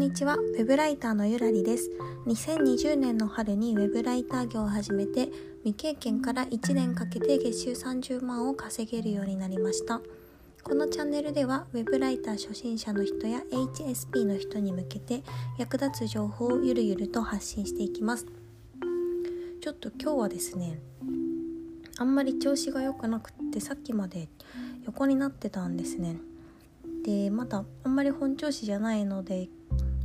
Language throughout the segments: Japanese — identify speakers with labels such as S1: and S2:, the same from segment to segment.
S1: にちは、ウェブライターのゆらりです。2020年の春にウェブライター業を始めて、未経験から1年かけて月収30万を稼げるようになりました。このチャンネルでは、ウェブライター初心者の人や HSP の人に向けて役立つ情報をゆるゆると発信していきます。ちょっと今日はですね、あんまり調子が良くなくってさっきまで横になってたんですね。でまだあんまり本調子じゃないので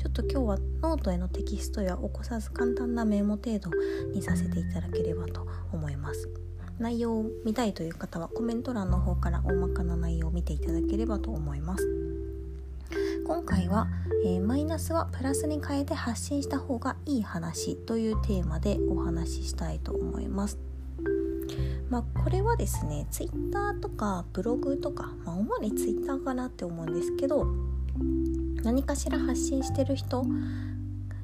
S1: ちょっと今日はノートへのテキストや起こさず簡単なメモ程度にさせていただければと思います。内容を見たいという方はコメント欄の方から大まかな内容を見ていただければと思います。今回は、えー、マイナスはプラスに変えて発信した方がいい話というテーマでお話ししたいと思います。まあ、これはですね Twitter とかブログとか、まあ、主に Twitter かなって思うんですけど何かしら発信してる人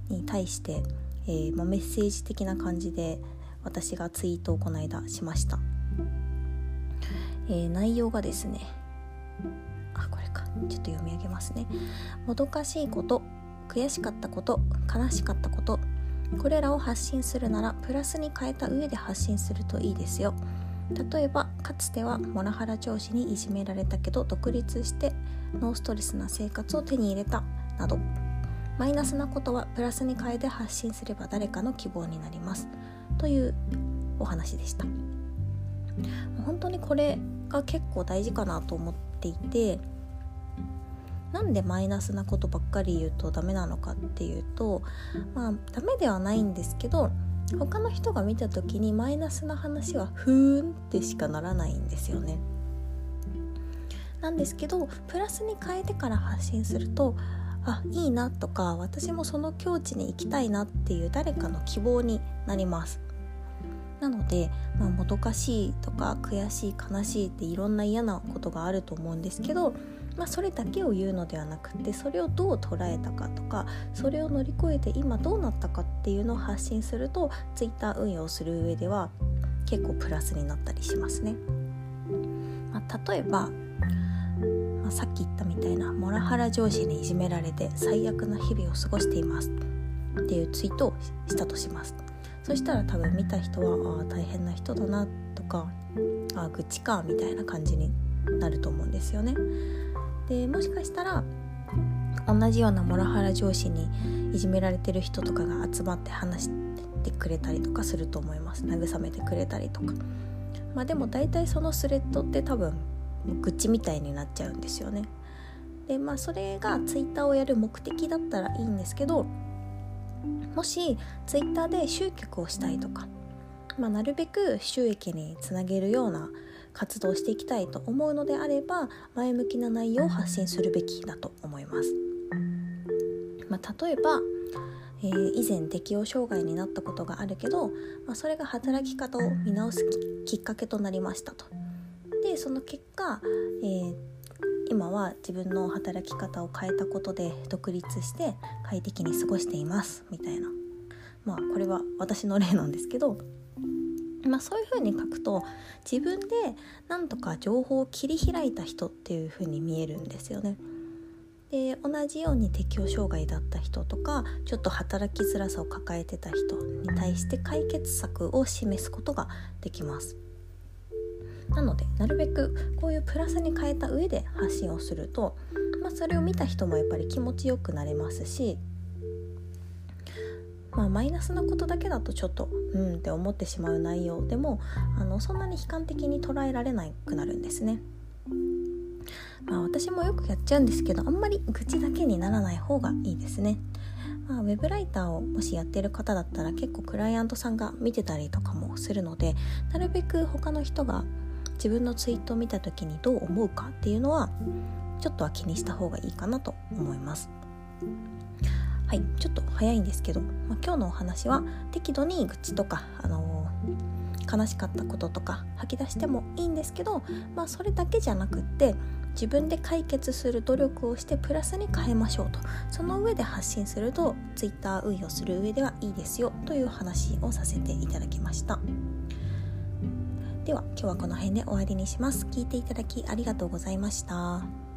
S1: に対して、えー、ま、メッセージ的な感じで私がツイートをこの間しました、えー、内容がですねあこれか。ちょっと読み上げますね。もどかしいこと悔しかったこと悲しかったことこれらを発信するならプラスに変えた上で発信するといいですよ。例えばかつてはモラハラ上司にいじめられたけど独立してノーストレスな生活を手に入れたなどマイナスなことはプラスに変えて発信すれば誰かの希望になります。というお話でした。本当にこれが結構大事かなと思っていてなんでマイナスなことばっかり言うとダメなのかっていうとまあダメではないんですけど他の人が見た時にマイナスな話はふーんってしかならないんですよね。なんですけどプラスに変えてから発信するとあいいなとか私もその境地に行きたいなっていう誰かの希望になります。なので、まあ、もどかしいとか悔しい悲しいっていろんな嫌なことがあると思うんですけどまあ、それだけを言うのではなくてそれをどう捉えたかとかそれを乗り越えて今どうなったかっていうのを発信すると Twitter 運用する上では結構プラスになったりしますね。まあ、例えば、まあ、さっき言ったみたいなモラハラ上司にいじめられて最悪な日々を過ごしていますっていうツイートをしたとします。そしたら多分見た人はああ大変な人だなとかああ愚痴かみたいな感じになると思うんですよね。でもしかしたら同じようなモラハラ上司にいじめられてる人とかが集まって話してくれたりとかすると思います。慰めてくれたりとか。まあでも大体そのスレッドって多分愚痴みたいになっちゃうんですよね。でまあそれがツイッターをやる目的だったらいいんですけどもしツイッターで集客をしたいとか、まあ、なるべく収益につなげるような活動していきたいと思うのであれば前向きな内容を発信するべきだと思います。まあ、例えばえー、以前適応障害になったことがあるけど、まあ、それが働き方を見直すきっかけとなりましたと。でその結果、えー、今は自分の働き方を変えたことで独立して快適に過ごしていますみたいなまあこれは私の例なんですけどまあ、そういうふうに書くと自分でなんとか情報を切り開いた人っていうふうに見えるんですよね。で同じように適応障害だった人とかちょっと働きづらさを抱えてた人に対して解決策を示すことができます。なのでなるべくこういうプラスに変えた上で発信をすると、まあ、それを見た人もやっぱり気持ちよくなれますしまあ、マイナスなことだけだとちょっとうんって思ってしまう内容でもあのそんなに悲観的に捉えられなくなるんですね。まあ、私もよくやっちゃうんですけどあんまり愚痴だけにならない方がいいですね。まあ、ウェブライターをもしやってる方だったら結構クライアントさんが見てたりとかもするのでなるべく他の人が自分のツイートを見た時にどう思うかっていうのはちょっとは気にした方がいいかなと思います。はいちょっと早いんですけど、まあ、今日のお話は適度に愚痴とか、あのー、悲しかったこととか吐き出してもいいんですけど、まあ、それだけじゃなくって自分で解決する努力をしてプラスに変えましょうと。その上で発信すると Twitter 運用する上ではいいですよという話をさせていただきました。では今日はこの辺で終わりにします。聞いていただきありがとうございました。